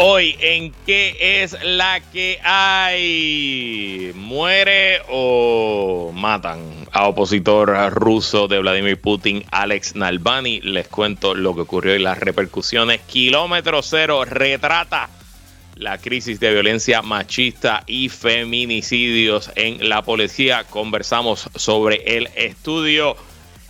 Hoy en qué es la que hay. ¿Muere o matan a opositor ruso de Vladimir Putin, Alex Nalbani? Les cuento lo que ocurrió y las repercusiones. Kilómetro cero retrata la crisis de violencia machista y feminicidios en la policía. Conversamos sobre el estudio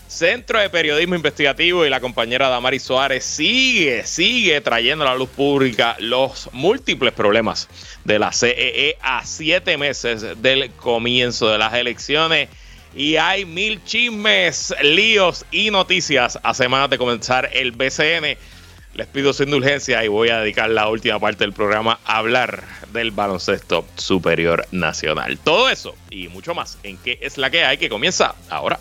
Centro de Periodismo Investigativo y la compañera Damari Suárez sigue, sigue trayendo a la luz pública los múltiples problemas de la CEE e a siete meses del comienzo de las elecciones. Y hay mil chismes, líos y noticias a semanas de comenzar el BCN. Les pido su indulgencia y voy a dedicar la última parte del programa a hablar del baloncesto superior nacional. Todo eso y mucho más en qué es la que hay que comienza ahora.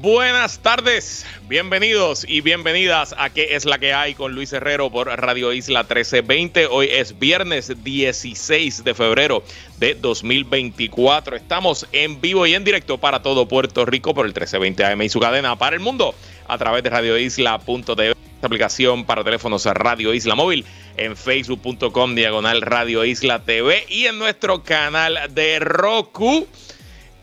buenas tardes, bienvenidos y bienvenidas a ¿Qué es la que hay? con Luis Herrero por Radio Isla 1320. Hoy es viernes 16 de febrero de 2024. Estamos en vivo y en directo para todo Puerto Rico por el 1320 AM y su cadena para el mundo a través de radioisla.tv, aplicación para teléfonos Radio Isla Móvil, en facebook.com diagonal Radio Isla TV y en nuestro canal de Roku.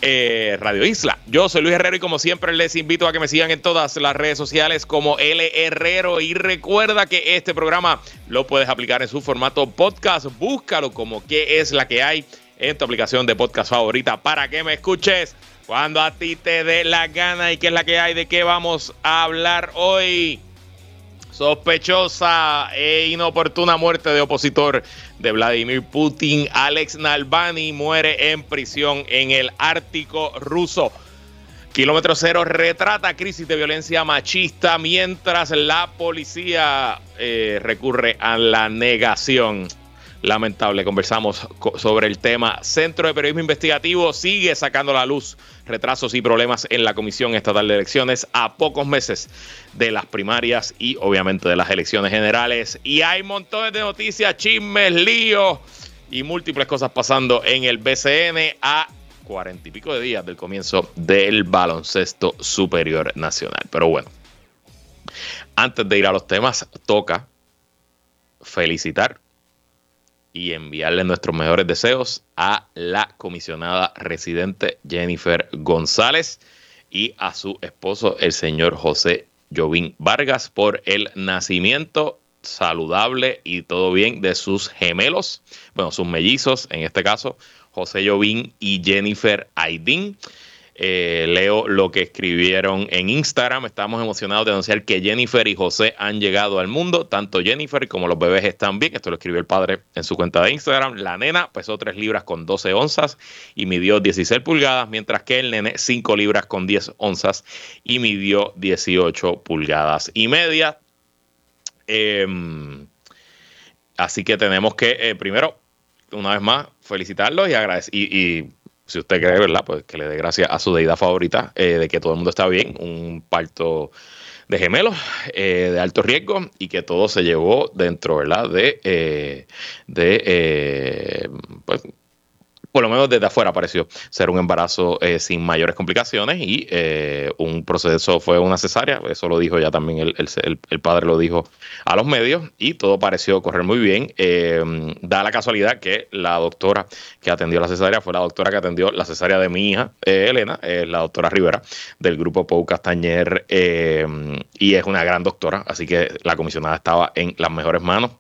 Eh, Radio Isla. Yo soy Luis Herrero y como siempre les invito a que me sigan en todas las redes sociales como L Herrero y recuerda que este programa lo puedes aplicar en su formato podcast. Búscalo como qué es la que hay en tu aplicación de podcast favorita para que me escuches cuando a ti te dé la gana y qué es la que hay de qué vamos a hablar hoy. Sospechosa e inoportuna muerte de opositor de Vladimir Putin, Alex Nalbani muere en prisión en el Ártico ruso. Kilómetro Cero retrata crisis de violencia machista mientras la policía eh, recurre a la negación lamentable. Conversamos sobre el tema. Centro de Periodismo Investigativo sigue sacando la luz retrasos y problemas en la Comisión Estatal de Elecciones a pocos meses de las primarias y obviamente de las elecciones generales. Y hay montones de noticias, chismes, líos y múltiples cosas pasando en el BCN a cuarenta y pico de días del comienzo del baloncesto superior nacional. Pero bueno, antes de ir a los temas, toca felicitar y enviarle nuestros mejores deseos a la comisionada residente Jennifer González y a su esposo, el señor José Jovín Vargas, por el nacimiento saludable y todo bien de sus gemelos, bueno, sus mellizos, en este caso, José Jovín y Jennifer Aydin. Eh, leo lo que escribieron en Instagram. Estamos emocionados de anunciar que Jennifer y José han llegado al mundo. Tanto Jennifer como los bebés están bien. Esto lo escribió el padre en su cuenta de Instagram. La nena pesó 3 libras con 12 onzas y midió 16 pulgadas, mientras que el nene 5 libras con 10 onzas y midió 18 pulgadas y media. Em, así que tenemos que, eh, primero, una vez más, felicitarlos y y si usted cree, ¿verdad? Pues que le dé gracias a su deidad favorita eh, de que todo el mundo está bien, un parto de gemelos eh, de alto riesgo y que todo se llevó dentro, ¿verdad? De, eh, de pues, por lo menos desde afuera pareció ser un embarazo eh, sin mayores complicaciones y eh, un proceso fue una cesárea, eso lo dijo ya también el, padre, lo dijo a los medios y todo pareció correr muy bien. Eh, da la casualidad que la doctora que atendió la cesárea fue la doctora que atendió la cesárea de mi hija, Elena, la doctora Rivera del grupo Pou Castañer y es una gran doctora, así que la comisionada estaba en las mejores manos.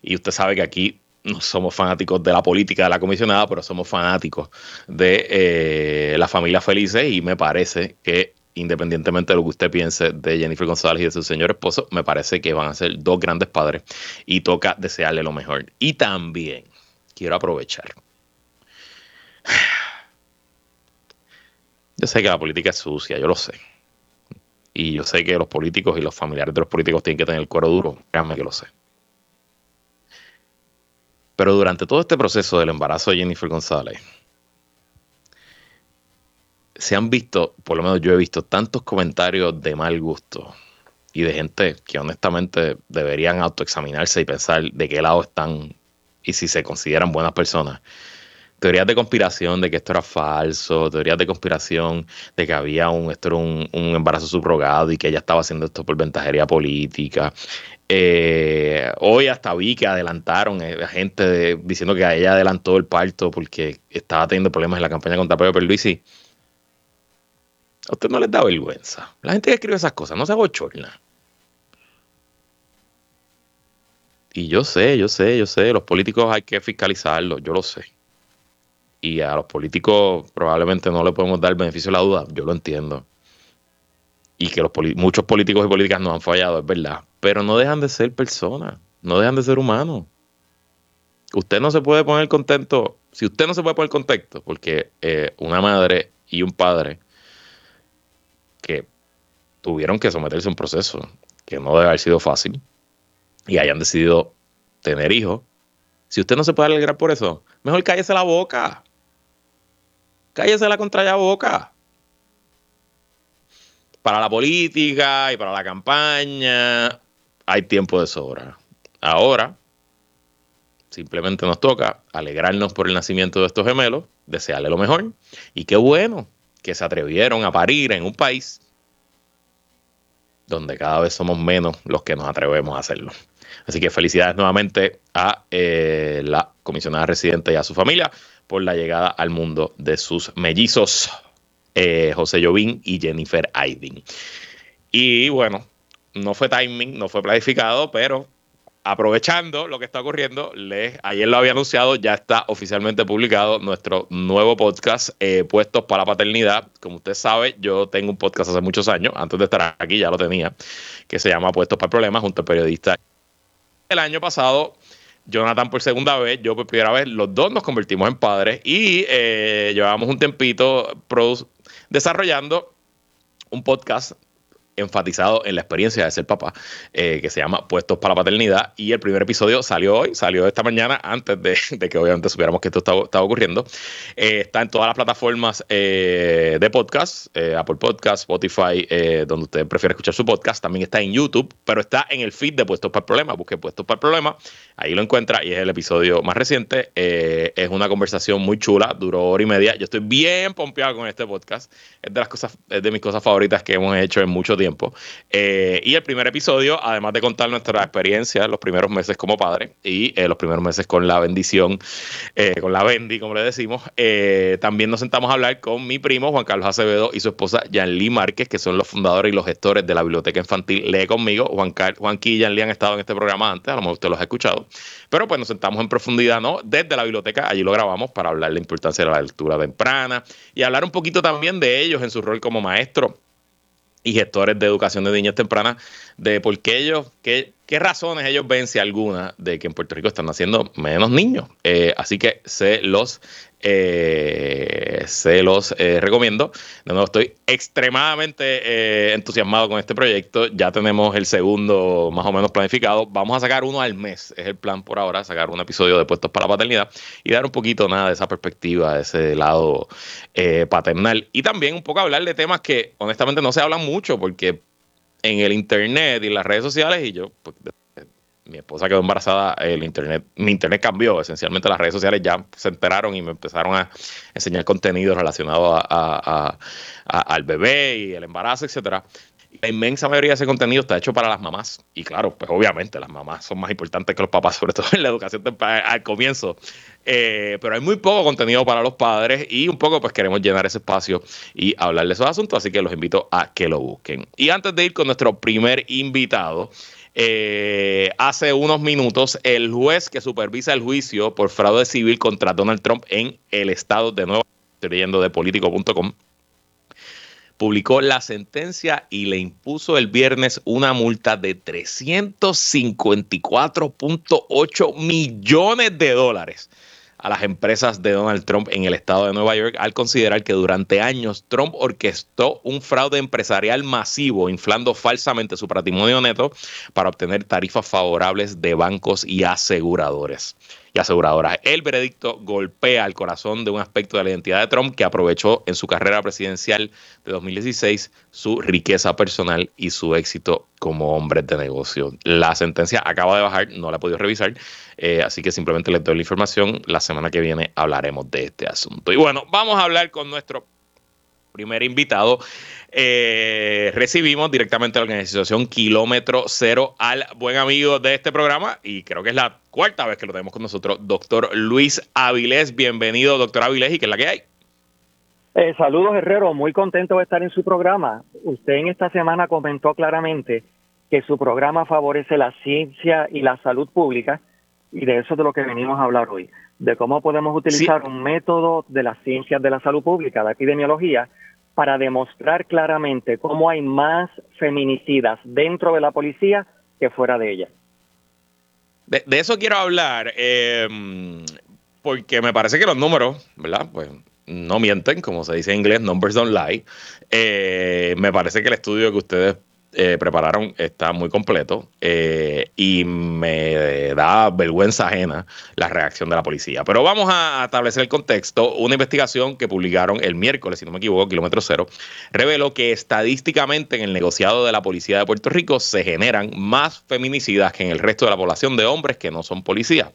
Y usted sabe que aquí no somos fanáticos de la política de la comisionada, pero somos fanáticos de eh, la familia felices y me parece que independientemente de lo que usted piense de Jennifer González y de su señor esposo, me parece que van a ser dos grandes padres y toca desearle lo mejor. Y también quiero aprovechar. Yo sé que la política es sucia, yo lo sé. Y yo sé que los políticos y los familiares de los políticos tienen que tener el cuero duro, créanme que lo sé. Pero durante todo este proceso del embarazo de Jennifer González, se han visto, por lo menos yo he visto, tantos comentarios de mal gusto y de gente que honestamente deberían autoexaminarse y pensar de qué lado están y si se consideran buenas personas. Teorías de conspiración de que esto era falso, teorías de conspiración de que había un, esto era un, embarazo subrogado y que ella estaba haciendo esto por ventajería política. Eh, hoy hasta vi que adelantaron eh, gente diciendo que ella adelantó el parto porque estaba teniendo problemas en la campaña contra Pedro Perluisi. A usted no les da vergüenza. La gente que escribe esas cosas no se abochorna. Y yo sé, yo sé, yo sé, los políticos hay que fiscalizarlos, yo lo sé. Y a los políticos probablemente no le podemos dar el beneficio de la duda, yo lo entiendo. Y que los muchos políticos y políticas nos han fallado, es verdad. Pero no dejan de ser personas, no dejan de ser humanos. Usted no se puede poner contento, si usted no se puede poner contento, porque eh, una madre y un padre que tuvieron que someterse a un proceso que no debe haber sido fácil, y hayan decidido tener hijos, si usted no se puede alegrar por eso, mejor cállese la boca. Cállese la contraria boca. Para la política y para la campaña hay tiempo de sobra. Ahora, simplemente nos toca alegrarnos por el nacimiento de estos gemelos, desearle lo mejor. Y qué bueno que se atrevieron a parir en un país donde cada vez somos menos los que nos atrevemos a hacerlo. Así que felicidades nuevamente a eh, la comisionada residente y a su familia por la llegada al mundo de sus mellizos, eh, José Jovín y Jennifer Aydin. Y bueno, no fue timing, no fue planificado, pero aprovechando lo que está ocurriendo, les, ayer lo había anunciado, ya está oficialmente publicado nuestro nuevo podcast, eh, Puestos para la Paternidad. Como usted sabe, yo tengo un podcast hace muchos años, antes de estar aquí ya lo tenía, que se llama Puestos para Problemas, junto al periodista el año pasado, Jonathan por segunda vez, yo por primera vez, los dos nos convertimos en padres y eh, llevábamos un tempito desarrollando un podcast enfatizado en la experiencia de ser papá, eh, que se llama Puestos para la Paternidad. Y el primer episodio salió hoy, salió esta mañana, antes de, que obviamente supiéramos que esto estaba, ocurriendo. Eh, está en todas las plataformas eh, de podcast, Apple Podcast, Spotify, donde usted prefiere escuchar su podcast. También está en YouTube, pero está en el feed de Puestos para el Problema. Busque Puestos para el Problema, ahí lo encuentra y es el episodio más reciente. es una conversación muy chula, duró hora y media. Yo estoy bien pompeado con este podcast. Es de las cosas, es de mis cosas favoritas que hemos hecho en mucho tiempo Eh, y el primer episodio, además de contar nuestra experiencia, los primeros meses como padre y eh, los primeros meses con la bendición, eh, con la bendi, como le decimos, también nos sentamos a hablar con mi primo Juan Carlos Acevedo y su esposa Lee Márquez, que son los fundadores y los gestores de la Biblioteca Infantil Lee conmigo. Juan, Juanqui y Lee han estado en este programa antes, a lo mejor usted los ha escuchado. Pero pues nos sentamos en profundidad, ¿no? Desde la biblioteca, allí lo grabamos para hablar de la importancia de la lectura temprana y hablar un poquito también de ellos en su rol como maestro y gestores de educación de niñas tempranas de por qué ellos, qué, qué razones ellos ven, si alguna, de que en Puerto Rico están naciendo menos niños. Eh, así que se los, eh, se los eh, recomiendo. De nuevo, estoy extremadamente entusiasmado con este proyecto. Ya tenemos el segundo más o menos planificado. Vamos a sacar uno al mes, es el plan por ahora, sacar un episodio de Puestos para la Paternidad y dar un poquito nada de esa perspectiva, de ese lado paternal. Y también un poco hablar de temas que honestamente no se hablan mucho porque en el internet y las redes sociales y yo, pues, mi esposa quedó embarazada, el internet, mi internet cambió, esencialmente las redes sociales ya se enteraron y me empezaron a enseñar contenido relacionado a, al bebé y el embarazo, etcétera. La inmensa mayoría de ese contenido está hecho para las mamás. Y claro, pues obviamente las mamás son más importantes que los papás, sobre todo en la educación al comienzo. Eh, pero hay muy poco contenido para los padres y un poco pues queremos llenar ese espacio y hablar de esos asuntos, así que los invito a que lo busquen. Y antes de ir con nuestro primer invitado, eh, hace unos minutos el juez que supervisa el juicio por fraude civil contra Donald Trump en el estado de Nueva York, leyendo de politico.com, publicó la sentencia y le impuso el viernes una multa de 354.8 millones de dólares a las empresas de Donald Trump en el estado de Nueva York al considerar que durante años Trump orquestó un fraude empresarial masivo, inflando falsamente su patrimonio neto para obtener tarifas favorables de bancos y aseguradores. Y aseguradoras. El veredicto golpea el corazón de un aspecto de la identidad de Trump que aprovechó en su carrera presidencial de 2016 su riqueza personal y su éxito como hombre de negocio. La sentencia acaba de bajar, no la he podido revisar, eh, así que simplemente les doy la información. La semana que viene hablaremos de este asunto. Y bueno, vamos a hablar con nuestro primer invitado. Eh, recibimos directamente a la organización Kilómetro Cero al buen amigo de este programa y creo que es la cuarta vez que lo tenemos con nosotros, doctor Luis Avilés. Bienvenido, doctor Avilés, y qué es la que hay. Eh, saludos, Herrero. Muy contento de estar en su programa. Usted en esta semana comentó claramente que su programa favorece la ciencia y la salud pública y de eso es de lo que venimos a hablar hoy, de cómo podemos utilizar un método de las ciencias de la salud pública, la epidemiología, para demostrar claramente cómo hay más feminicidas dentro de la policía que fuera de ella. De, eso quiero hablar, eh, porque me parece que los números, ¿verdad? Pues no mienten, como se dice en inglés, numbers don't lie. Eh, me parece que el estudio que ustedes eh, prepararon está muy completo eh, y me da vergüenza ajena la reacción de la policía. Pero vamos a establecer el contexto. Una investigación que publicaron el miércoles, si no me equivoco, kilómetro cero, reveló que estadísticamente en el negociado de la policía de Puerto Rico se generan más feminicidas que en el resto de la población de hombres que no son policías.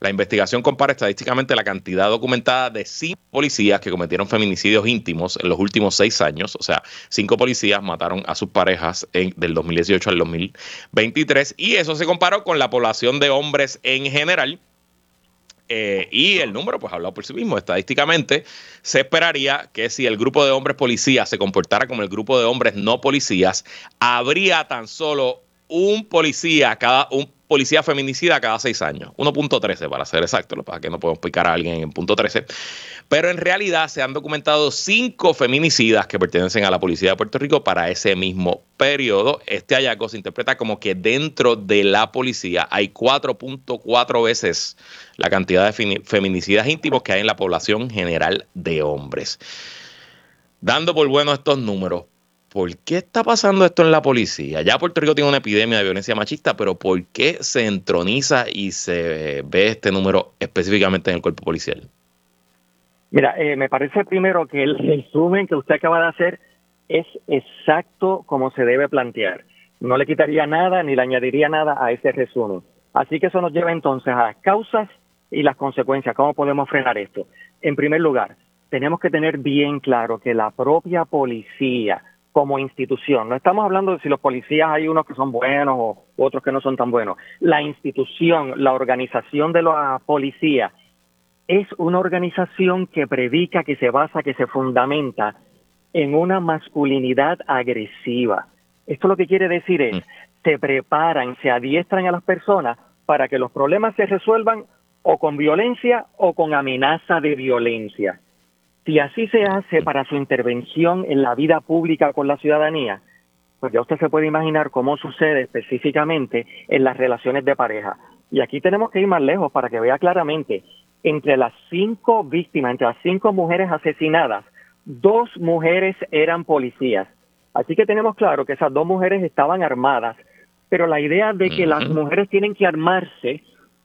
La investigación compara estadísticamente la cantidad documentada de cinco policías que cometieron feminicidios íntimos en los últimos seis años. O sea, cinco policías mataron a sus parejas del 2018 al 2023. Y eso se comparó con la población de hombres en general. Eh, y el número, pues, ha hablado por sí mismo. Estadísticamente, se esperaría que si el grupo de hombres policías se comportara como el grupo de hombres no policías, habría tan solo un policía cada un policía feminicida cada seis años. 1.13 para ser exacto, para que no podemos picar a alguien en punto 13. Pero en realidad se han documentado cinco feminicidas que pertenecen a la policía de Puerto Rico para ese mismo periodo. Este hallazgo se interpreta como que dentro de la policía hay 4.4 veces la cantidad de feminicidas íntimos que hay en la población general de hombres. Dando por bueno estos números, ¿por qué está pasando esto en la policía? Ya Puerto Rico tiene una epidemia de violencia machista, pero ¿por qué se entroniza y se ve este número específicamente en el cuerpo policial? Mira, eh, me parece primero que el resumen que usted acaba de hacer es exacto como se debe plantear. No le quitaría nada ni le añadiría nada a ese resumen. Así que eso nos lleva entonces a las causas y las consecuencias. ¿Cómo podemos frenar esto? En primer lugar, tenemos que tener bien claro que la propia policía, como institución. No estamos hablando de si los policías hay unos que son buenos o otros que no son tan buenos. La institución, la organización de la policía es una organización que predica, que se basa, que se fundamenta en una masculinidad agresiva. Esto lo que quiere decir es, mm. se preparan, se adiestran a las personas para que los problemas se resuelvan o con violencia o con amenaza de violencia. Si así se hace para su intervención en la vida pública con la ciudadanía, pues ya usted se puede imaginar cómo sucede específicamente en las relaciones de pareja. Y aquí tenemos que ir más lejos para que vea claramente, entre las cinco víctimas, entre las cinco mujeres asesinadas, dos mujeres eran policías. Así que tenemos claro que esas dos mujeres estaban armadas, pero la idea de que las mujeres tienen que armarse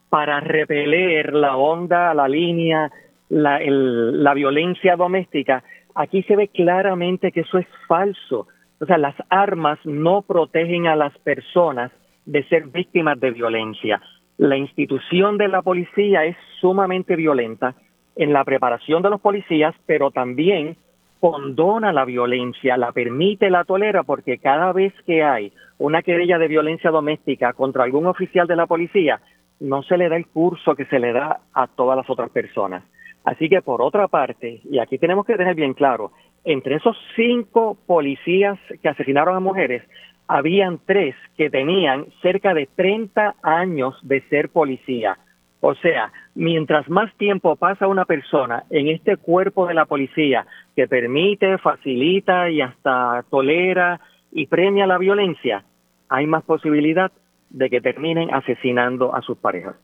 para repeler la onda, la línea, la, la violencia doméstica, aquí se ve claramente que eso es falso. O sea, las armas no protegen a las personas de ser víctimas de violencia. La institución de la policía es sumamente violenta en la preparación de los policías, pero también condona la violencia, la permite, la tolera, porque cada vez que hay una querella de violencia doméstica contra algún oficial de la policía, no se le da el curso que se le da a todas las otras personas. Así que por otra parte, y aquí tenemos que tener bien claro, entre esos cinco policías que asesinaron a mujeres, habían tres que tenían cerca de 30 años de ser policía. O sea, mientras más tiempo pasa una persona en este cuerpo de la policía que permite, facilita y hasta tolera y premia la violencia, hay más posibilidad de que terminen asesinando a sus parejas.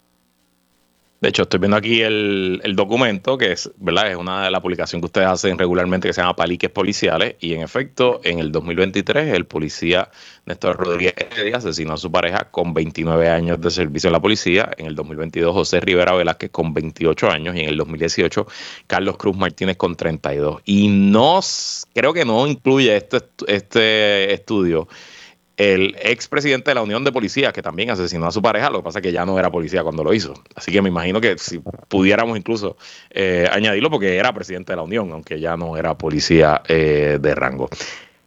De hecho, estoy viendo aquí el, documento, que es, ¿verdad? Es una de las publicaciones que ustedes hacen regularmente que se llama Paliques Policiales. Y en efecto, en el 2023, el policía Néstor Rodríguez asesinó a su pareja con 29 años de servicio en la policía. En el 2022, José Rivera Velázquez con 28 años. Y en el 2018, Carlos Cruz Martínez con 32. Y no, creo que no incluye este, este estudio el expresidente de la Unión de Policías, que también asesinó a su pareja, lo que pasa es que ya no era policía cuando lo hizo. Así que me imagino que si pudiéramos incluso eh, añadirlo, porque era presidente de la Unión, aunque ya no era policía eh, de rango.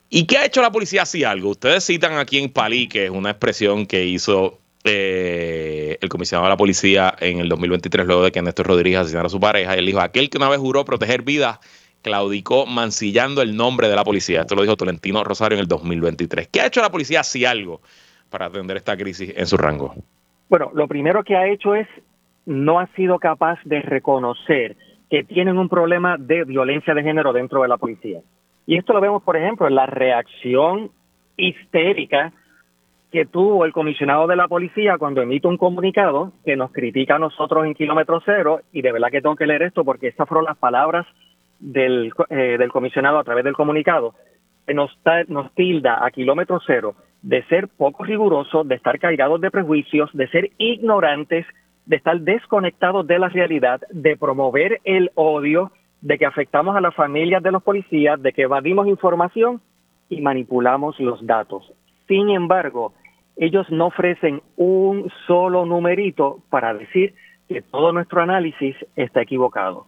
¿Y qué ha hecho la policía si algo? Ustedes citan aquí en Palí, que es una expresión que hizo eh, el comisionado de la policía en el 2023, luego de que Néstor Rodríguez asesinara a su pareja, y él dijo, aquel que una vez juró proteger vidas claudicó mancillando el nombre de la policía. Esto lo dijo Tolentino Rosario en el 2023. ¿Qué ha hecho la policía, si algo, para atender esta crisis en su rango? Bueno, lo primero que ha hecho es no ha sido capaz de reconocer que tienen un problema de violencia de género dentro de la policía. Y esto lo vemos, por ejemplo, en la reacción histérica que tuvo el comisionado de la policía cuando emite un comunicado que nos critica a nosotros en kilómetro cero, y de verdad que tengo que leer esto porque estas fueron las palabras del, eh, del comisionado a través del comunicado nos, nos tilda a kilómetro cero de ser poco rigurosos, de estar cargados de prejuicios, de ser ignorantes, de estar desconectados de la realidad, de promover el odio, de que afectamos a las familias de los policías, de que evadimos información y manipulamos los datos. Sin embargo, ellos no ofrecen un solo numerito para decir que todo nuestro análisis está equivocado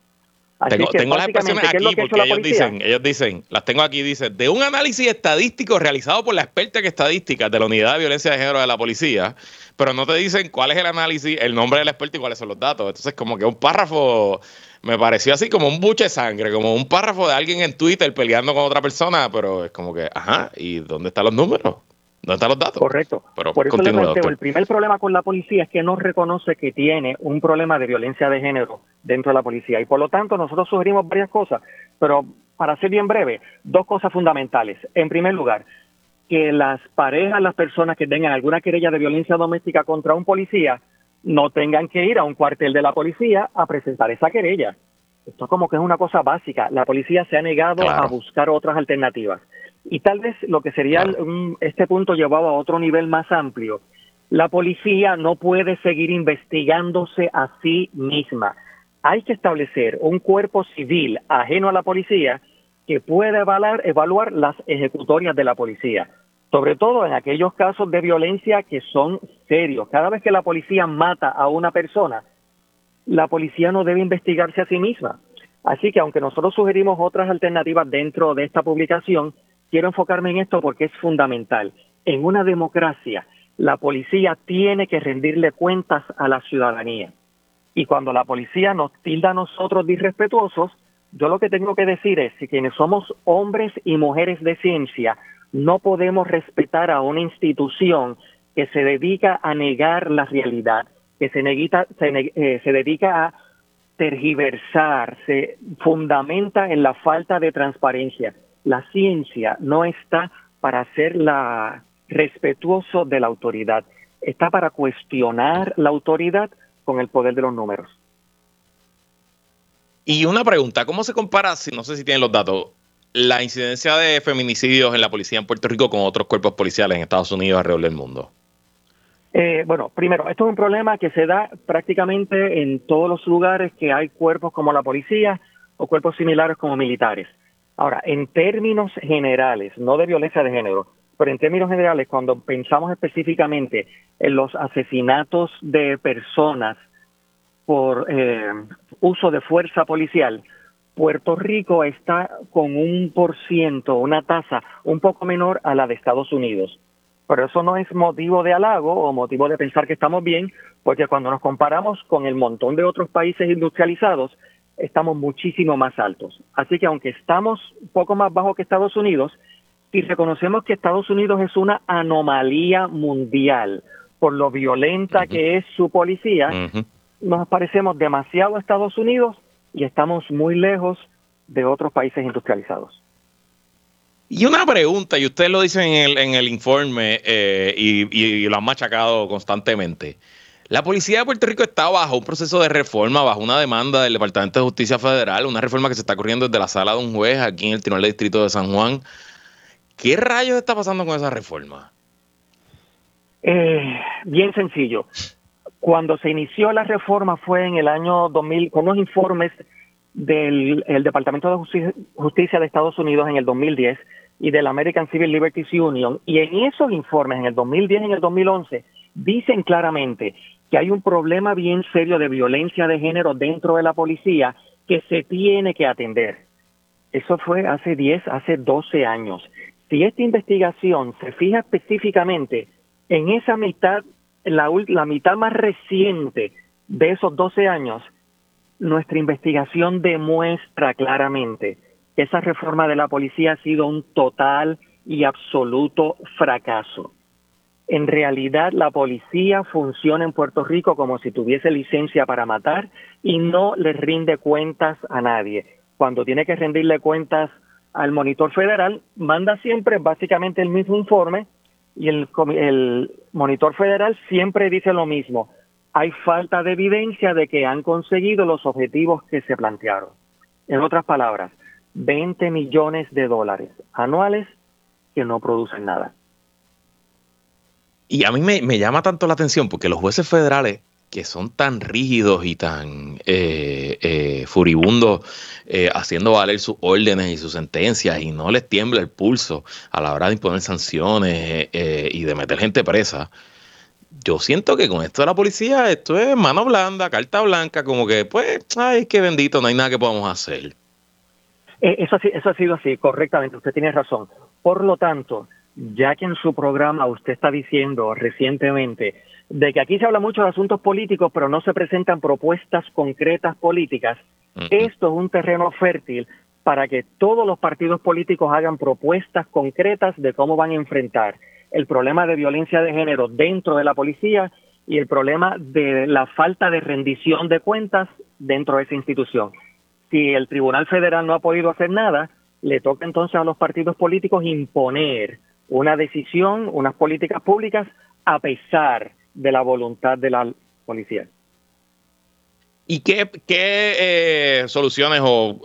tengo, las expresiones aquí porque ellos dicen, ellos dicen, las tengo aquí, dice, de un análisis estadístico realizado por la experta en estadística de la Unidad de Violencia de Género de la Policía, pero no te dicen cuál es el análisis, el nombre del experto y cuáles son los datos. Entonces, como que un párrafo me pareció así como un buche de sangre, como un párrafo de alguien en Twitter peleando con otra persona, pero es como que, ajá, ¿y dónde están los números? ¿Dónde están los datos? Correcto. Pero Por eso le planteo, el primer problema con la policía es que no reconoce que tiene un problema de violencia de género dentro de la policía. Y por lo tanto, nosotros sugerimos varias cosas, pero para ser bien breve, dos cosas fundamentales. En primer lugar, que las parejas, las personas que tengan alguna querella de violencia doméstica contra un policía, no tengan que ir a un cuartel de la policía a presentar esa querella. Esto como que es una cosa básica. La policía se ha negado a buscar otras alternativas. Y tal vez lo que sería este punto llevado a otro nivel más amplio, la policía no puede seguir investigándose a sí misma. Hay que establecer un cuerpo civil ajeno a la policía que pueda evaluar, evaluar las ejecutorias de la policía, sobre todo en aquellos casos de violencia que son serios. Cada vez que la policía mata a una persona, la policía no debe investigarse a sí misma. Así que aunque nosotros sugerimos otras alternativas dentro de esta publicación, quiero enfocarme en esto porque es fundamental. En una democracia, la policía tiene que rendirle cuentas a la ciudadanía. Y cuando la policía nos tilda a nosotros de irrespetuosos, yo lo que tengo que decir es que quienes somos hombres y mujeres de ciencia, no podemos respetar a una institución que se dedica a negar la realidad, que se, se, eh, se dedica a tergiversar, se fundamenta en la falta de transparencia la ciencia no está para ser la respetuoso de la autoridad, está para cuestionar la autoridad con el poder de los números. Y una pregunta, ¿cómo se compara, si no sé si tienen los datos, la incidencia de feminicidios en la policía en Puerto Rico con otros cuerpos policiales en Estados Unidos alrededor del mundo? Eh, bueno, primero, esto es un problema que se da prácticamente en todos los lugares que hay cuerpos como la policía o cuerpos similares como militares. Ahora, en términos generales, no de violencia de género, pero en términos generales, cuando pensamos específicamente en los asesinatos de personas por eh, uso de fuerza policial, Puerto Rico está con un por ciento, una tasa un poco menor a la de Estados Unidos. Pero eso no es motivo de halago o motivo de pensar que estamos bien, porque cuando nos comparamos con el montón de otros países industrializados, estamos muchísimo más altos. Así que aunque estamos un poco más bajo que Estados Unidos, si reconocemos que Estados Unidos es una anomalía mundial por lo violenta que es su policía, nos parecemos demasiado a Estados Unidos y estamos muy lejos de otros países industrializados. Y una pregunta, y ustedes lo dicen en el, en el informe eh, y, y, lo han machacado constantemente. La policía de Puerto Rico está bajo un proceso de reforma, bajo una demanda del Departamento de Justicia Federal, una reforma que se está corriendo desde la sala de un juez aquí en el Tribunal de Distrito de San Juan. ¿Qué rayos está pasando con esa reforma? Eh, bien sencillo. Cuando se inició la reforma fue en el año 2000, con unos informes del Departamento de Justicia, de Estados Unidos en el 2010 y del American Civil Liberties Union, y en esos informes, en el 2010 y en el 2011, dicen claramente que hay un problema bien serio de violencia de género dentro de la policía que se tiene que atender. Eso fue hace 10, hace 12 años. Si esta investigación se fija específicamente en esa mitad, la, la mitad más reciente de esos 12 años, nuestra investigación demuestra claramente que esa reforma de la policía ha sido un total y absoluto fracaso. En realidad, la policía funciona en Puerto Rico como si tuviese licencia para matar y no le rinde cuentas a nadie. Cuando tiene que rendirle cuentas al monitor federal, manda siempre básicamente el mismo informe y el, el monitor federal siempre dice lo mismo. Hay falta de evidencia de que han conseguido los objetivos que se plantearon. En otras palabras, 20 millones de dólares anuales que no producen nada. Y a mí me, llama tanto la atención porque los jueces federales que son tan rígidos y tan eh, eh, furibundos eh, haciendo valer sus órdenes y sus sentencias y no les tiembla el pulso a la hora de imponer sanciones y de meter gente presa. Yo siento que con esto de la policía, esto es mano blanda, carta blanca, como que, pues, ay, qué bendito, no hay nada que podamos hacer. eso ha sido así, correctamente, usted tiene razón. Por lo tanto, ya que en su programa usted está diciendo recientemente de que aquí se habla mucho de asuntos políticos, pero no se presentan propuestas concretas políticas, esto es un terreno fértil para que todos los partidos políticos hagan propuestas concretas de cómo van a enfrentar el problema de violencia de género dentro de la policía y el problema de la falta de rendición de cuentas dentro de esa institución. Si el Tribunal Federal no ha podido hacer nada, le toca entonces a los partidos políticos imponer una decisión, unas políticas públicas, a pesar de la voluntad de la policía. ¿Y qué, qué eh, soluciones o,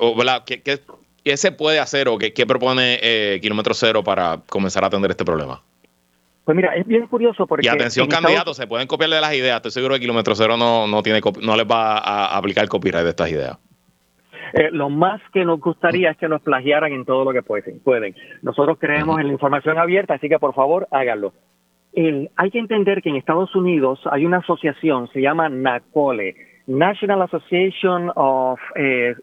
qué, se puede hacer o qué, propone eh, Kilómetro Cero para comenzar a atender este problema? Pues mira, es bien curioso porque... Y atención candidatos, se pueden copiar de las ideas. Estoy seguro que Kilómetro Cero no, no, tiene, no les va a aplicar copyright de estas ideas. Eh, lo más que nos gustaría es que nos plagiaran en todo lo que pueden. pueden. Nosotros creemos en la información abierta, así que por favor háganlo. hay que entender que en Estados Unidos hay una asociación, se llama NACOLE, National Association of eh,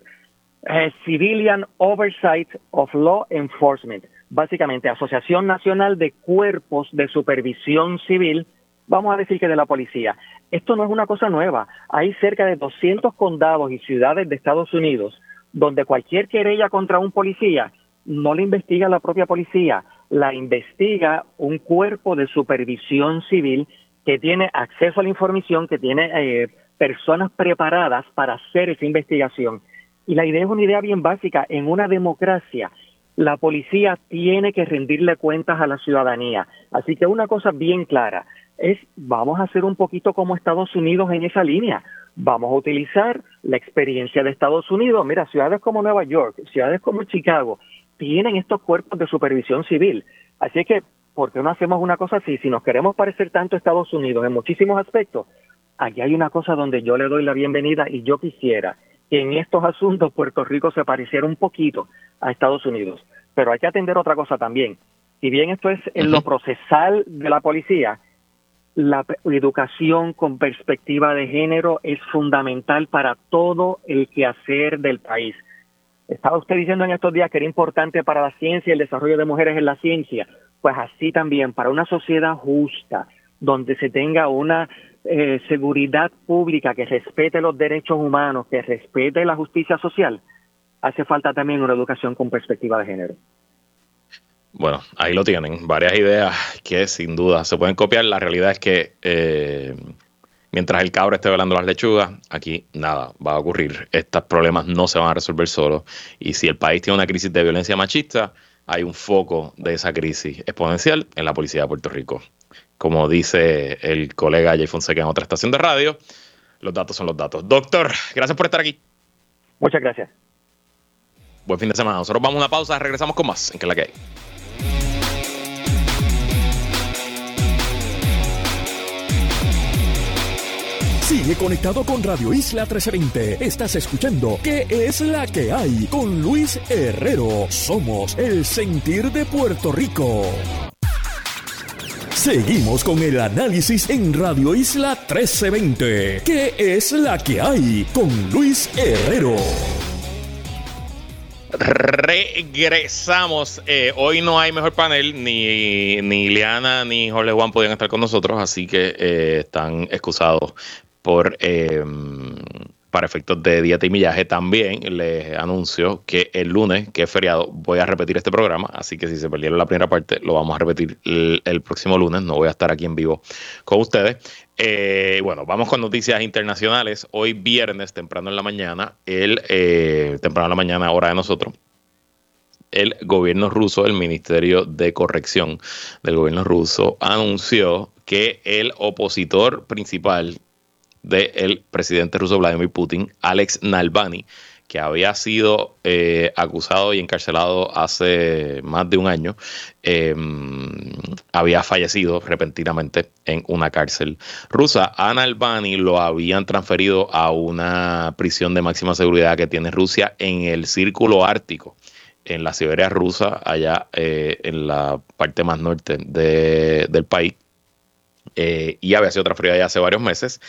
eh, Civilian Oversight of Law Enforcement, básicamente Asociación Nacional de Cuerpos de Supervisión Civil, vamos a decir que de la policía. Esto no es una cosa nueva. Hay cerca de 200 condados y ciudades de Estados Unidos donde cualquier querella contra un policía no la investiga la propia policía, la investiga un cuerpo de supervisión civil que tiene acceso a la información, que tiene eh, personas preparadas para hacer esa investigación. Y la idea es una idea bien básica. En una democracia, la policía tiene que rendirle cuentas a la ciudadanía. Así que una cosa bien clara, es vamos a hacer un poquito como Estados Unidos en esa línea. Vamos a utilizar la experiencia de Estados Unidos. Mira, ciudades como Nueva York, ciudades como Chicago, tienen estos cuerpos de supervisión civil. Así que, ¿por qué no hacemos una cosa así? Si nos queremos parecer tanto a Estados Unidos en muchísimos aspectos, aquí hay una cosa donde yo le doy la bienvenida y yo quisiera que en estos asuntos Puerto Rico se pareciera un poquito a Estados Unidos. Pero hay que atender otra cosa también. Si bien esto es en lo procesal de la policía, la educación con perspectiva de género es fundamental para todo el quehacer del país. Estaba usted diciendo en estos días que era importante para la ciencia y el desarrollo de mujeres en la ciencia. Pues así también, para una sociedad justa, donde se tenga una eh, seguridad pública que respete los derechos humanos, que respete la justicia social, hace falta también una educación con perspectiva de género. Bueno, ahí lo tienen, varias ideas que sin duda se pueden copiar. La realidad es que eh, mientras el cabro esté velando las lechugas, aquí nada va a ocurrir. Estos problemas no se van a resolver solos. Y si el país tiene una crisis de violencia machista, hay un foco de esa crisis exponencial en la policía de Puerto Rico. como dice el colega Jay Fonseca en otra estación de radio, los datos son los datos. Doctor, gracias por estar aquí. Muchas gracias. Buen fin de semana. Nosotros vamos a una pausa, regresamos con más en que la que hay. Sigue conectado con Radio Isla 1320. Estás escuchando ¿Qué es la que hay? Con Luis Herrero. Somos el sentir de Puerto Rico. Seguimos con el análisis en Radio Isla 1320. ¿Qué es la que hay? Con Luis Herrero. Regresamos. Eh, hoy no hay mejor panel. Ni, ni Liana ni Jorge Juan podían estar con nosotros, así que eh, están excusados por eh, para efectos de dieta y millaje. También les anuncio que el lunes, que es feriado, voy a repetir este programa. Así que si se perdieron la primera parte, lo vamos a repetir el, próximo lunes. No voy a estar aquí en vivo con ustedes. Eh, bueno, vamos con noticias internacionales. Hoy viernes, temprano en la mañana, el eh, temprano en la mañana, hora de nosotros, el gobierno ruso, el Ministerio de Corrección del gobierno ruso, anunció que el opositor principal del presidente ruso Vladimir Putin, Alex Navalny, que había sido eh, acusado y encarcelado hace más de un año, em, había fallecido repentinamente en una cárcel rusa. A Navalny lo habían transferido a una prisión de máxima seguridad que tiene Rusia en el Círculo Ártico en la Siberia rusa, allá eh, en la parte más norte del país. Eh, y había sido transferido ya hace varios meses.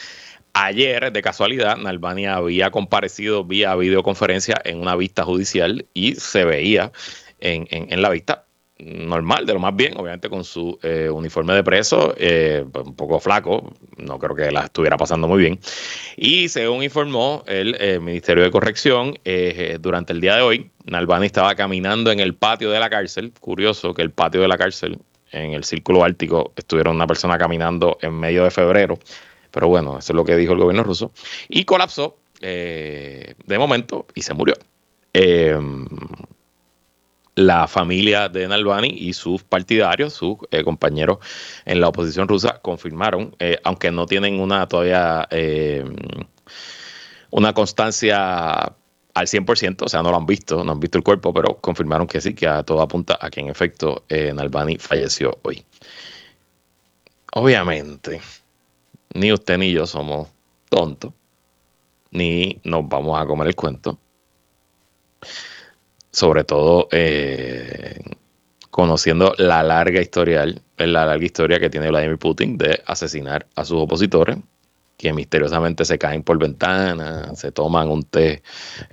Ayer, de casualidad, Nalbani había comparecido vía videoconferencia en una vista judicial y se veía en, la vista normal, de lo más bien, obviamente con su eh, uniforme de preso, eh, un poco flaco, no creo que la estuviera pasando muy bien. Y según informó el eh, Ministerio de Corrección, durante el día de hoy, Nalbani estaba caminando en el patio de la cárcel. Curioso que el patio de la cárcel, en el círculo ártico, estuviera una persona caminando en medio de febrero pero bueno, eso es lo que dijo el gobierno ruso. Y colapsó eh, de momento y se murió. Em, la familia de Navalny y sus partidarios, sus eh, compañeros en la oposición rusa, confirmaron, eh, aunque no tienen una todavía em, una constancia al 100%, o sea, no lo han visto, no han visto el cuerpo, pero confirmaron que sí, que a todo apunta a que en efecto eh, falleció hoy. Obviamente, ni usted ni yo somos tontos, ni nos vamos a comer el cuento. Sobre todo eh, conociendo la larga historial, la larga historia que tiene Vladimir Putin de asesinar a sus opositores que misteriosamente se caen por ventanas, se toman un té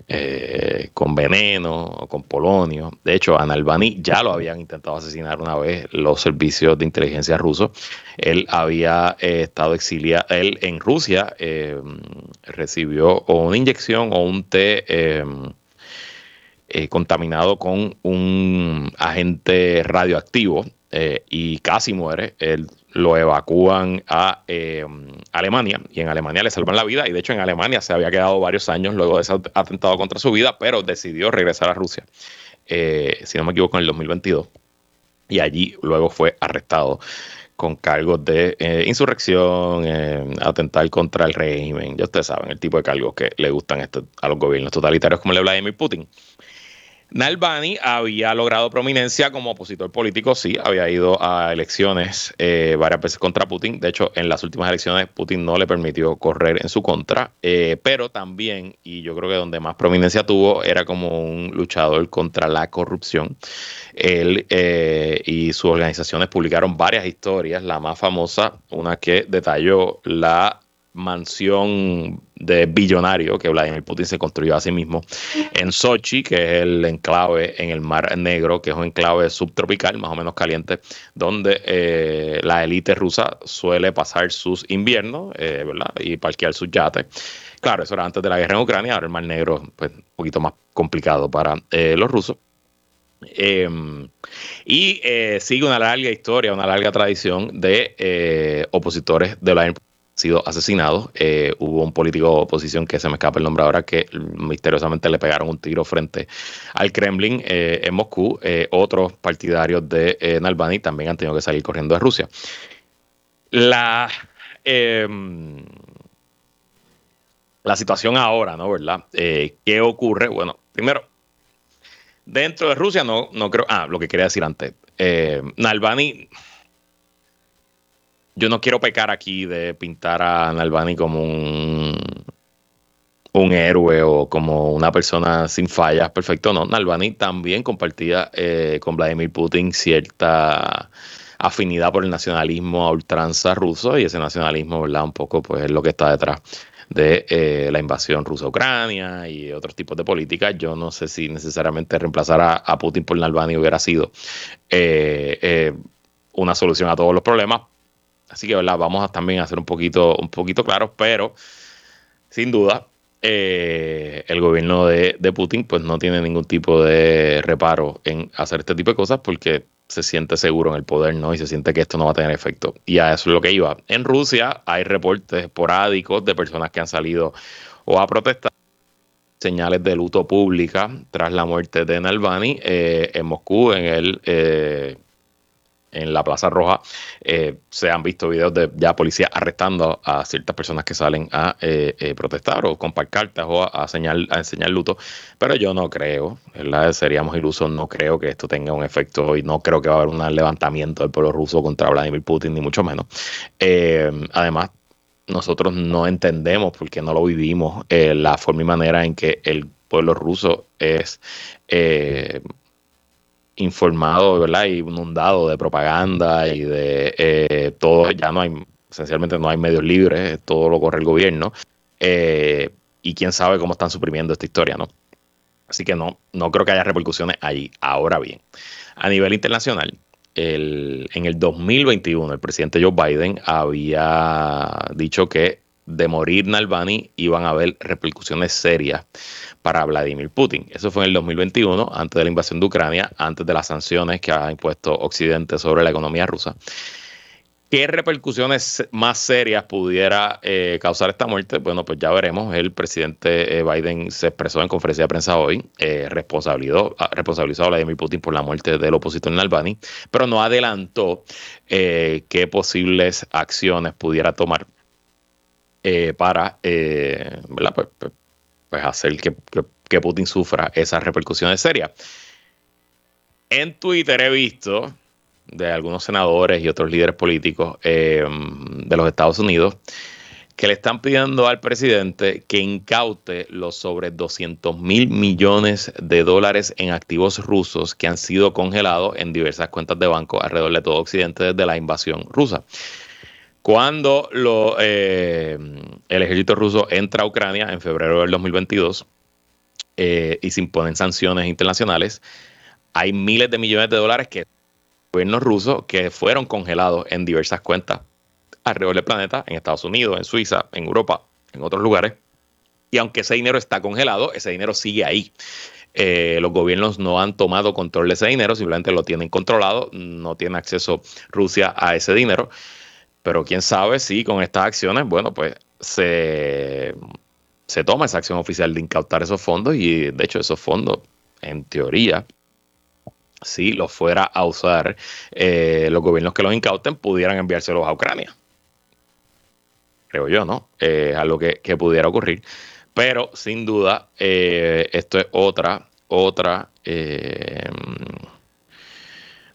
eh, con veneno o con polonio. De hecho, a Nalbani ya lo habían intentado asesinar una vez los servicios de inteligencia rusos. Él había eh, estado exiliado, él en Rusia eh, recibió una inyección o un té contaminado con un agente radioactivo y casi muere. Él lo evacúan a eh, Alemania y en Alemania le salvan la vida y de hecho en Alemania se había quedado varios años luego de ese atentado contra su vida, pero decidió regresar a Rusia, eh, si no me equivoco, en el 2022 y allí luego fue arrestado con cargos de eh, insurrección, atentar contra el régimen, ya ustedes saben, el tipo de cargos que le gustan este, a los gobiernos totalitarios como el de Vladimir Putin. Nalbani había logrado prominencia como opositor político, sí, había ido a elecciones eh, varias veces contra Putin. De hecho, en las últimas elecciones Putin no le permitió correr en su contra, eh, pero también, y yo creo que donde más prominencia tuvo, era como un luchador contra la corrupción. Él eh, y sus organizaciones publicaron varias historias, la más famosa, una que detalló la mansión de billonario que Vladimir Putin se construyó a sí mismo en Sochi, que es el enclave en el Mar Negro, que es un enclave subtropical, más o menos caliente, donde eh, la élite rusa suele pasar sus inviernos eh, ¿verdad? y parquear sus yates. Claro, eso era antes de la guerra en Ucrania, ahora el Mar Negro pues, un poquito más complicado para eh, los rusos. Em, y sigue una larga historia, una larga tradición de opositores de Putin sido asesinado. Eh, hubo un político de oposición que se me escapa el nombre ahora que misteriosamente le pegaron un tiro frente al Kremlin eh, en Moscú. Eh, otros partidarios de Nalbani también han tenido que salir corriendo de Rusia. La, em, la situación ahora, ¿no? ¿Verdad? ¿Qué ocurre? Bueno, primero, dentro de Rusia no, no creo. Ah, lo que quería decir antes. Nalbani. Yo no quiero pecar aquí de pintar a Nalbani como un, un héroe o como una persona sin fallas, perfecto. No, Nalbani también compartía eh, con Vladimir Putin cierta afinidad por el nacionalismo a ultranza ruso y ese nacionalismo, ¿verdad? Un poco, pues es lo que está detrás de eh, la invasión rusa a Ucrania y otros tipos de políticas. Yo no sé si necesariamente reemplazar a, Putin por Nalbani hubiera sido eh, una solución a todos los problemas. Así que, ¿verdad? Vamos a también a ser un poquito, un poquito claros, pero sin duda, el gobierno de, de, Putin pues no tiene ningún tipo de reparo en hacer este tipo de cosas porque se siente seguro en el poder, ¿no? Y se siente que esto no va a tener efecto. Y a eso es lo que iba. En Rusia hay reportes esporádicos de personas que han salido o a protestar señales de luto pública tras la muerte de Navalny eh, en Moscú, en el eh, en la Plaza Roja eh, se han visto videos de ya policía arrestando a ciertas personas que salen a eh, eh, protestar o con cartas o a, señal, a enseñar luto, pero yo no creo, ¿verdad? seríamos ilusos, no creo que esto tenga un efecto y no creo que va a haber un levantamiento del pueblo ruso contra Vladimir Putin, ni mucho menos. además, nosotros no entendemos, porque no lo vivimos, la forma y manera en que el pueblo ruso es informado, ¿verdad? Y inundado de propaganda y de eh, todo, ya no hay, esencialmente no hay medios libres, todo lo corre el gobierno. Eh, y quién sabe cómo están suprimiendo esta historia, ¿no? Así que no, no creo que haya repercusiones allí. Ahora bien, a nivel internacional, el, en el 2021 el presidente Joe Biden había dicho que de morir Nalbani iban a haber repercusiones serias para Vladimir Putin. Eso fue en el 2021, antes de la invasión de Ucrania, antes de las sanciones que ha impuesto Occidente sobre la economía rusa. ¿Qué repercusiones más serias pudiera eh, causar esta muerte? Bueno, pues ya veremos. El presidente eh, Biden se expresó en conferencia de prensa hoy, eh, responsabilizó, responsabilizó a Vladimir Putin por la muerte del opositor Navalny, pero no adelantó qué posibles acciones pudiera tomar para ¿verdad? Pues, pues pues hacer que, Putin sufra esas repercusiones serias. En Twitter he visto de algunos senadores y otros líderes políticos eh, de los Estados Unidos que le están pidiendo al presidente que incaute los sobre 200 mil millones de dólares en activos rusos que han sido congelados en diversas cuentas de banco alrededor de todo Occidente desde la invasión rusa. Cuando eh, el ejército ruso entra a Ucrania en febrero del 2022 eh, y se imponen sanciones internacionales, hay miles de millones de dólares que el gobierno ruso que fueron congelados en diversas cuentas alrededor del planeta, en Estados Unidos, en Suiza, en Europa, en otros lugares. Y aunque ese dinero está congelado, ese dinero sigue ahí. Eh, los gobiernos no han tomado control de ese dinero, simplemente lo tienen controlado, no tiene acceso Rusia a ese dinero. Pero quién sabe si con estas acciones, bueno, pues se, se toma esa acción oficial de incautar esos fondos y de hecho esos fondos, en teoría, si los fuera a usar eh, los gobiernos que los incauten, pudieran enviárselos a Ucrania. Creo yo, ¿no? Eh, algo que, que, pudiera ocurrir. Pero sin duda, eh, esto es otra, otra eh,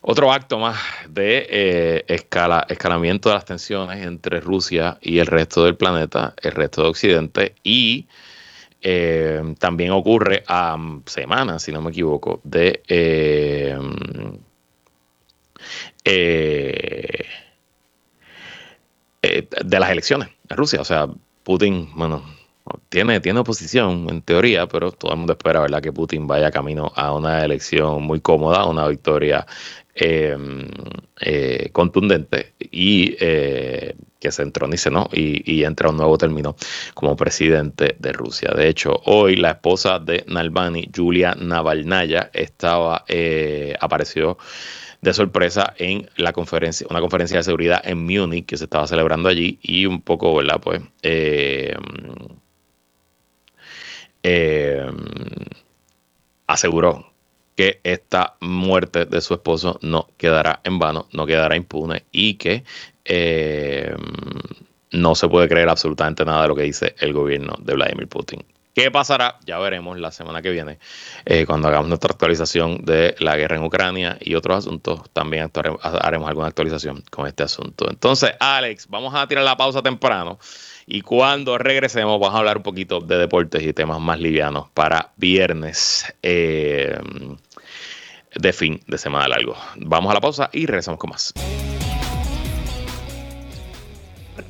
otro acto más de eh, escala, escalamiento de las tensiones entre Rusia y el resto del planeta, el resto de Occidente, y eh, también ocurre a semanas, si no me equivoco, de, eh, de las elecciones en Rusia. O sea, Putin, bueno, tiene, tiene oposición en teoría, pero todo el mundo espera ¿verdad? que Putin vaya camino a una elección muy cómoda, una victoria Em, eh, contundente y eh, que se entronice ¿no? y, y entra un nuevo término como presidente de Rusia. De hecho, hoy la esposa de Navalny, Julia Navalnaya, estaba, eh, apareció de sorpresa en la conferencia, una conferencia de seguridad en Múnich que se estaba celebrando allí y un poco, ¿verdad? Pues em, em, aseguró que esta muerte de su esposo no quedará en vano, no quedará impune y que eh, no se puede creer absolutamente nada de lo que dice el gobierno de Vladimir Putin. ¿Qué pasará? Ya veremos la semana que viene, eh, cuando hagamos nuestra actualización de la guerra en Ucrania y otros asuntos, también haremos alguna actualización con este asunto. Entonces, Alex, vamos a tirar la pausa temprano y cuando regresemos vamos a hablar un poquito de deportes y temas más livianos para viernes eh, de fin de semana largo. Vamos a la pausa y regresamos con más.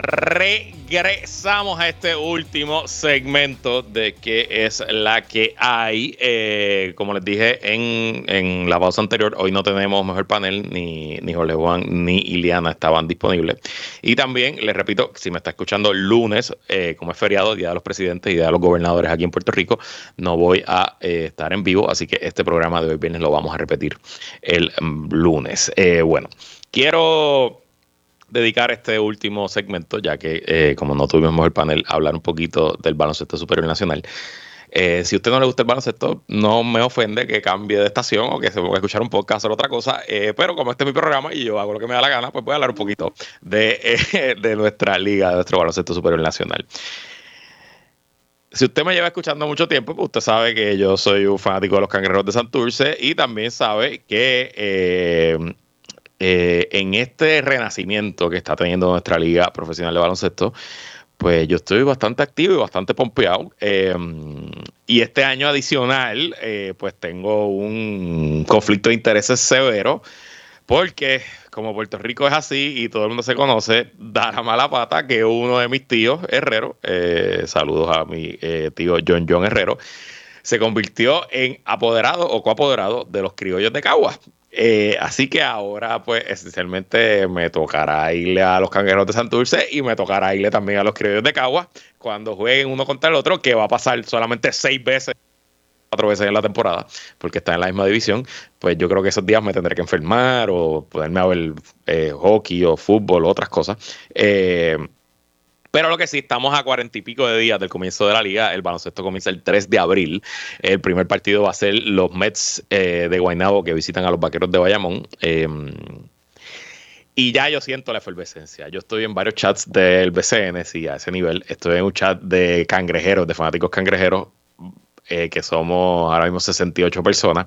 Regresamos a este último segmento de qué es la que hay. Eh, como les dije en, la pausa anterior, hoy no tenemos mejor panel, ni, ni Jorge ni Iliana estaban disponibles. Y también, les repito, si me está escuchando lunes, eh, como es feriado, Día de los Presidentes y Día de los Gobernadores aquí en Puerto Rico, no voy a eh, estar en vivo, así que este programa de hoy viernes lo vamos a repetir el mm, lunes. bueno, quiero dedicar este último segmento, ya que eh, como no tuvimos el panel, hablar un poquito del baloncesto superior nacional. Eh, si a usted no le gusta el baloncesto, no me ofende que cambie de estación o que se pueda escuchar un podcast o otra cosa, eh, pero como este es mi programa y yo hago lo que me da la gana, pues voy a hablar un poquito de, de nuestra liga, de nuestro baloncesto superior nacional. Si usted me lleva escuchando mucho tiempo, pues usted sabe que yo soy un fanático de los cangrejeros de Santurce y también sabe que en este renacimiento que está teniendo nuestra liga profesional de baloncesto, pues yo estoy bastante activo y bastante pompeado. Em, y este año adicional, eh, pues tengo un conflicto de intereses severo, porque como Puerto Rico es así y todo el mundo se conoce, da la mala pata que uno de mis tíos, Herrero, eh, saludos a mi tío John John Herrero, se convirtió en apoderado o coapoderado de los criollos de Caguas. Eh, así que ahora, pues, esencialmente me tocará irle a los cangueros de Santurce y me tocará irle también a los criollos de Cagua cuando jueguen uno contra el otro, que va a pasar solamente seis veces, cuatro veces en la temporada, porque está en la misma división. Pues yo creo que esos días me tendré que enfermar o ponerme a ver eh, hockey o fútbol o otras cosas. Eh, pero lo que sí, estamos a cuarenta y pico de días del comienzo de la liga. El baloncesto comienza el 3 de abril. El primer partido va a ser los Mets eh, de Guaynabo que visitan a los Vaqueros de Bayamón. Em, y ya yo siento la efervescencia. Yo estoy en varios chats del BCN, sí, a ese nivel. Estoy en un chat de cangrejeros, de fanáticos cangrejeros, eh, que somos ahora mismo 68 personas,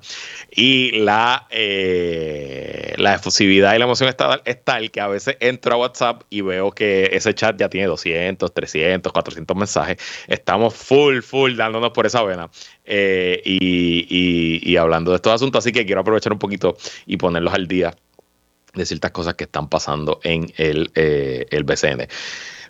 y la, eh, la efusividad y la emoción está, es tal que a veces entro a WhatsApp y veo que ese chat ya tiene 200, 300, 400 mensajes. Estamos full, full dándonos por esa vena eh, y, y, hablando de estos asuntos, así que quiero aprovechar un poquito y ponerlos al día de ciertas cosas que están pasando en el, el BCN.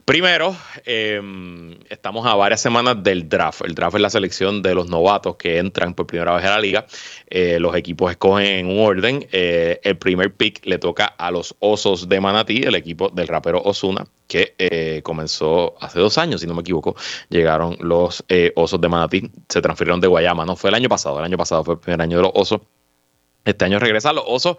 Primero, em, estamos a varias semanas del draft. El draft es la selección de los novatos que entran por primera vez a la liga. Eh, los equipos escogen en un orden. Eh, el primer pick le toca a los Osos de Manatí, el equipo del rapero Osuna, que eh, comenzó hace dos años, si no me equivoco. Llegaron los Osos de Manatí, se transfirieron de Guayama. No fue el año pasado, el año pasado fue el primer año de los Osos. Este año regresan los Osos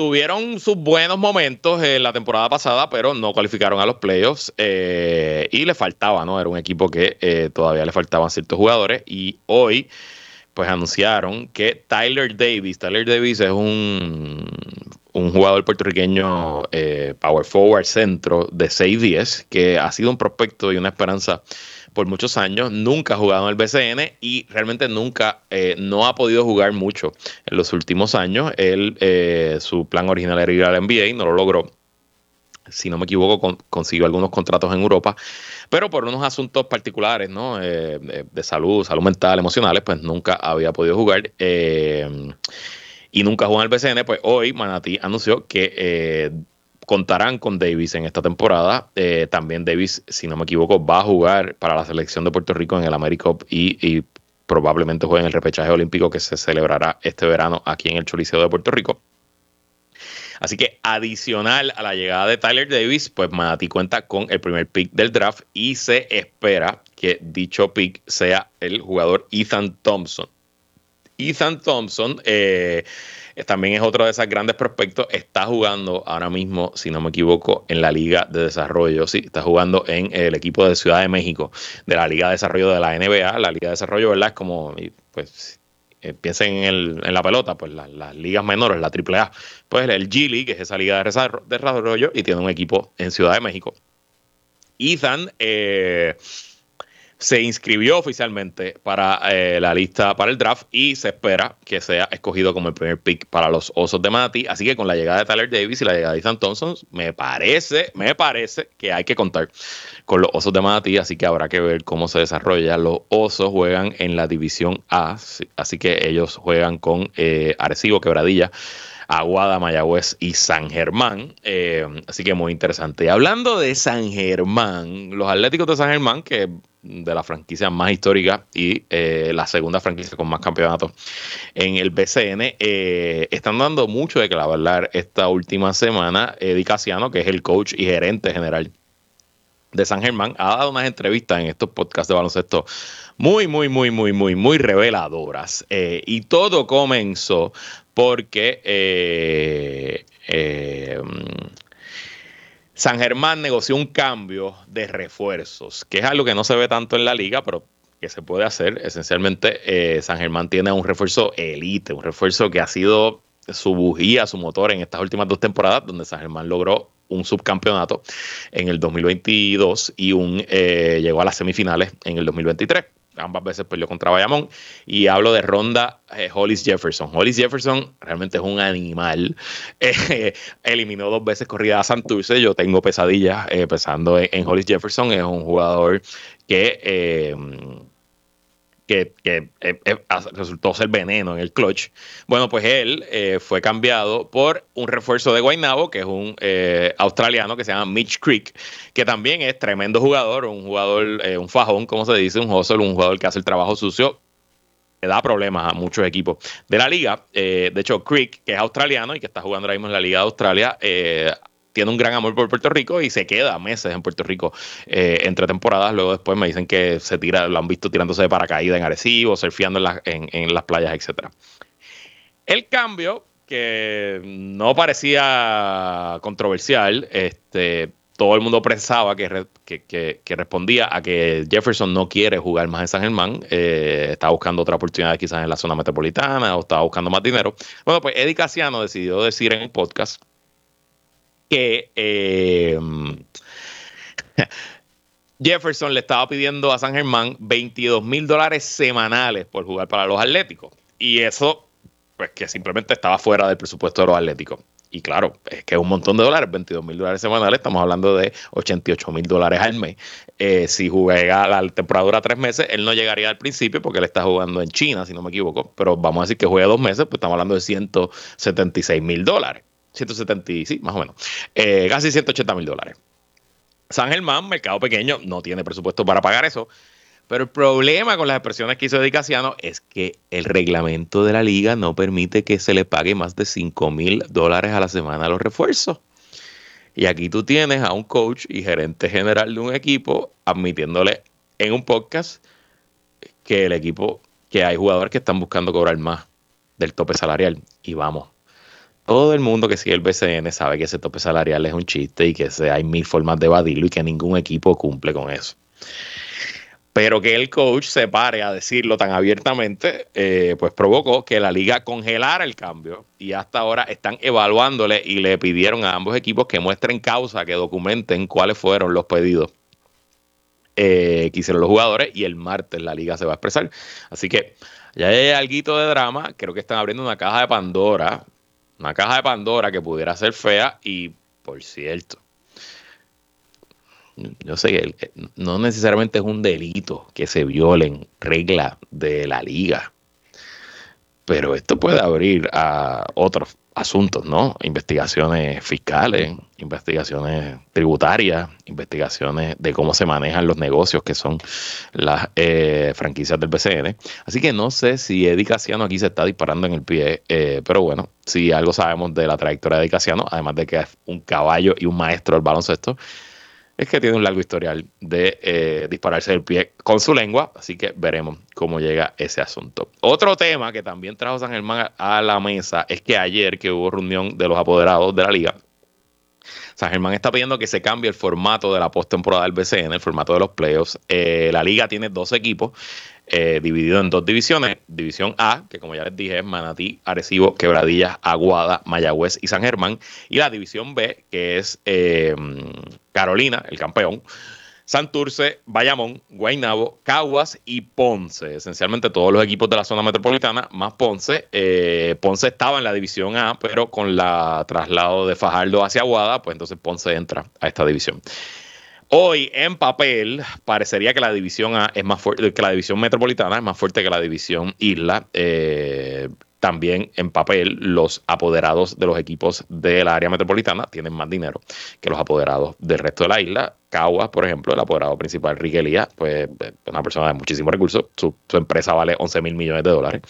tuvieron sus buenos momentos en la temporada pasada, pero no cualificaron a los playoffs eh, y le faltaba, ¿no? Era un equipo que eh, todavía le faltaban ciertos jugadores y hoy pues anunciaron que Tyler Davis, Tyler Davis es un, un jugador puertorriqueño eh, power forward centro de 6-10 que ha sido un prospecto y una esperanza por muchos años, nunca ha jugado en el BCN y realmente nunca, eh, no ha podido jugar mucho en los últimos años. Él, eh, su plan original era ir al NBA, no lo logró. Si no me equivoco, consiguió algunos contratos en Europa, pero por unos asuntos particulares, ¿no? Eh, de salud, salud mental, emocionales, pues nunca había podido jugar y nunca jugó en el BCN, pues hoy Manatí anunció que contarán con Davis en esta temporada. Eh, también Davis, si no me equivoco, va a jugar para la selección de Puerto Rico en el AmeriCup y, y probablemente juegue en el repechaje olímpico que se celebrará este verano aquí en el Choliseo de Puerto Rico. Así que adicional a la llegada de Tyler Davis, pues Manatí cuenta con el primer pick del draft y se espera que dicho pick sea el jugador Ethan Thompson. Ethan Thompson eh, también es otro de esos grandes prospectos. Está jugando ahora mismo, si no me equivoco, en la Liga de Desarrollo. Sí, está jugando en el equipo de Ciudad de México, de la Liga de Desarrollo de la NBA. La Liga de Desarrollo, ¿verdad? Es como, pues, eh, piensen en, la pelota, pues las ligas menores, la AAA, pues el G League, que es esa liga de desarrollo, y tiene un equipo en Ciudad de México. Ethan eh, se inscribió oficialmente para eh, la lista para el draft y se espera que sea escogido como el primer pick para los Osos de Mati. Así que con la llegada de Tyler Davis y la llegada de Ethan Thompson, me parece, me parece que hay que contar con los Osos de Mati. Así que habrá que ver cómo se desarrolla. Los Osos juegan en la División A, así que ellos juegan con eh, Arecibo, Quebradilla. Aguada, Mayagüez y San Germán. Eh, así que muy interesante. Hablando de San Germán, los Atléticos de San Germán, que de la franquicia más histórica y eh, la segunda franquicia con más campeonatos en el BCN, eh, están dando mucho de que hablar esta última semana. Eddie Casiano, que es el coach y gerente general de San Germán, ha dado unas entrevistas en estos podcasts de baloncesto muy, muy, muy, muy, muy, muy reveladoras. y todo comenzó porque eh, eh, San Germán negoció un cambio de refuerzos, que es algo que no se ve tanto en la liga, pero que se puede hacer. Esencialmente, eh, San Germán tiene un refuerzo elite, un refuerzo que ha sido su bujía, su motor en estas últimas dos temporadas, donde San Germán logró un subcampeonato en el 2022 y un llegó a las semifinales en el 2023 ambas veces perdió contra Bayamón. Y hablo de Ronda eh, Hollis Jefferson. Hollis Jefferson realmente es un animal. Eh, eliminó dos veces corrida a Santurce. Yo tengo pesadillas eh, pensando en, Hollis Jefferson. Es un jugador que que, eh, eh, resultó ser veneno en el clutch. Bueno, pues él eh, fue cambiado por un refuerzo de Guaynabo, que es un australiano que se llama Mitch Creek, que también es tremendo jugador, un jugador, un fajón, como se dice, un hustle, un jugador que hace el trabajo sucio le da problemas a muchos equipos de la liga. de hecho, Creek, que es australiano y que está jugando ahora mismo en la Liga de Australia, tiene un gran amor por Puerto Rico y se queda meses en Puerto Rico eh, entre temporadas. Luego después me dicen que se tira, lo han visto tirándose de paracaídas en Arecibo, surfeando en, las playas, etcétera. El cambio, que no parecía controversial, este, todo el mundo pensaba que, que, respondía a que Jefferson no quiere jugar más en San Germán, eh, estaba buscando otra oportunidad quizás en la zona metropolitana o estaba buscando más dinero. Bueno, pues Eddie Casiano decidió decir en el podcast que eh, Jefferson le estaba pidiendo a San Germán 22 mil dólares semanales por jugar para los Atléticos. Y eso, pues que simplemente estaba fuera del presupuesto de los Atléticos. Y claro, es que es un montón de dólares, 22 mil dólares semanales, estamos hablando de 88 mil dólares al mes. Eh, si juega la temporada tres meses, él no llegaría al principio porque él está jugando en China, si no me equivoco, pero vamos a decir que juega dos meses, pues estamos hablando de 176 mil dólares. 170, sí, más o menos. Eh, casi 180 mil dólares. San Germán, mercado pequeño, no tiene presupuesto para pagar eso. Pero el problema con las expresiones que hizo Edicasiano es que el reglamento de la liga no permite que se le pague más de 5 mil dólares a la semana a los refuerzos. Y aquí tú tienes a un coach y gerente general de un equipo admitiéndole en un podcast que el equipo, que hay jugadores que están buscando cobrar más del tope salarial. Y vamos, todo el mundo que sigue el BCN sabe que ese tope salarial es un chiste y que hay mil formas de evadirlo y que ningún equipo cumple con eso. Pero que el coach se pare a decirlo tan abiertamente, eh, pues provocó que la liga congelara el cambio y hasta ahora están evaluándole y le pidieron a ambos equipos que muestren causa, que documenten cuáles fueron los pedidos eh, que hicieron los jugadores y el martes la liga se va a expresar. Así que ya hay algo de drama, creo que están abriendo una caja de Pandora una caja de Pandora que pudiera ser fea y, por cierto, yo sé que no necesariamente es un delito que se violen reglas de la liga, pero esto puede abrir a otros asuntos, ¿no? Investigaciones fiscales, investigaciones tributarias, investigaciones de cómo se manejan los negocios que son las eh, franquicias del BCN. Así que no sé si Eddie Casiano aquí se está disparando en el pie, eh, pero bueno, si algo sabemos de la trayectoria de Casiano, además de que es un caballo y un maestro del baloncesto, es que tiene un largo historial de eh, dispararse el pie con su lengua, así que veremos cómo llega ese asunto. Otro tema que también trajo San Germán a la mesa es que ayer que hubo reunión de los apoderados de la liga, San Germán está pidiendo que se cambie el formato de la postemporada del BCN, el formato de los playoffs. Eh, la liga tiene dos equipos eh, divididos en dos divisiones. División A, que como ya les dije es Manatí, Arecibo, Quebradillas, Aguada, Mayagüez y San Germán. Y la división B, que es eh, Carolina, el campeón. Santurce, Bayamón, Guaynabo, Caguas y Ponce. Esencialmente todos los equipos de la zona metropolitana, más Ponce. Eh, Ponce estaba en la división A, pero con la traslado de Fajardo hacia Aguada, pues entonces Ponce entra a esta división. Hoy en papel parecería que la división A es más fuerte, que la división metropolitana es más fuerte que la división Isla. Eh, también en papel los apoderados de los equipos del área metropolitana tienen más dinero que los apoderados del resto de la isla. Caguas, por ejemplo, el apoderado principal, Riquelía, pues una persona de muchísimos recursos, su, empresa vale 11 mil millones de dólares.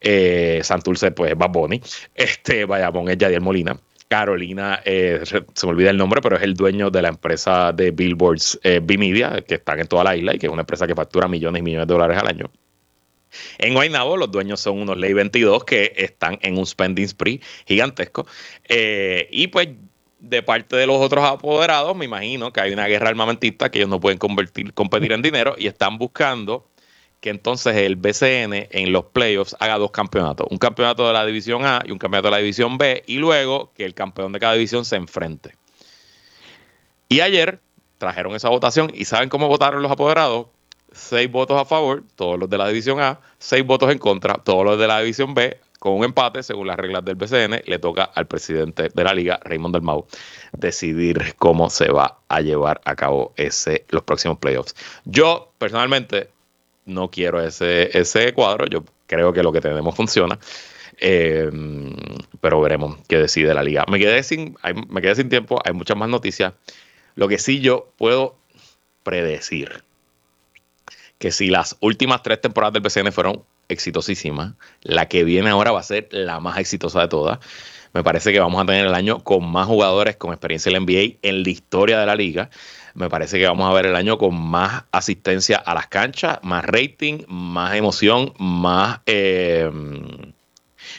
Eh, Santurce, pues es Bad Bunny. Este, Bayamón es Yadier Molina. Carolina, eh, se me olvida el nombre, pero es el dueño de la empresa de billboards eh, B-Media, que están en toda la isla y que es una empresa que factura millones y millones de dólares al año. En Guaynabo, los dueños son unos Ley 22 que están en un spending spree gigantesco. Eh, y pues de parte de los otros apoderados, me imagino que hay una guerra armamentista que ellos no pueden competir en dinero y están buscando que entonces el BCN en los playoffs haga dos campeonatos, un campeonato de la división A y un campeonato de la división B, y luego que el campeón de cada división se enfrente. Y ayer trajeron esa votación y ¿saben cómo votaron los apoderados? Seis votos a favor, todos los de la división A, seis votos en contra, todos los de la división B, con un empate, según las reglas del BCN, le toca al presidente de la liga, Raymond Dalmau, decidir cómo se va a llevar a cabo ese, los próximos playoffs. Yo, personalmente, no quiero ese, ese cuadro, yo creo que lo que tenemos funciona. Eh, pero veremos qué decide la liga. Me sin, me quedé sin tiempo, hay muchas más noticias. Lo que sí yo puedo predecir que si las últimas tres temporadas del BCN fueron exitosísimas, la que viene ahora va a ser la más exitosa de todas. Me parece que vamos a tener el año con más jugadores con experiencia en la NBA en la historia de la liga. Me parece que vamos a ver el año con más asistencia a las canchas, más rating, más emoción, más eh,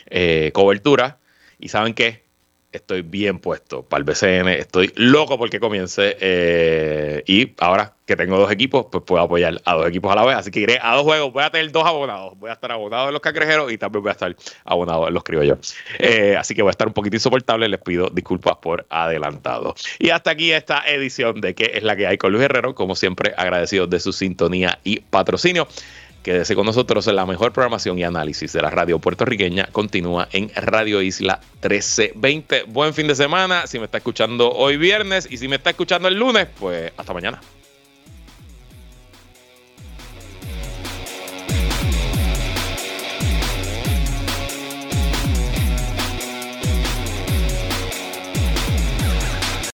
eh, cobertura. ¿Y saben qué? Estoy bien puesto para el BCN, estoy loco porque comience eh, y ahora que tengo dos equipos, pues puedo apoyar a dos equipos a la vez, así que iré a dos juegos, voy a tener dos abonados, voy a estar abonado en los cangrejeros y también voy a estar abonado en los criollos, eh, así que voy a estar un poquito insoportable, les pido disculpas por adelantado. Y hasta aquí esta edición de ¿Qué es la que hay con Luis Herrero? Como siempre, agradecido de su sintonía y patrocinio. Quédese con nosotros la mejor programación y análisis de la radio puertorriqueña. Continúa en Radio Isla 1320. Buen fin de semana. Si me está escuchando hoy viernes y si me está escuchando el lunes, pues hasta mañana.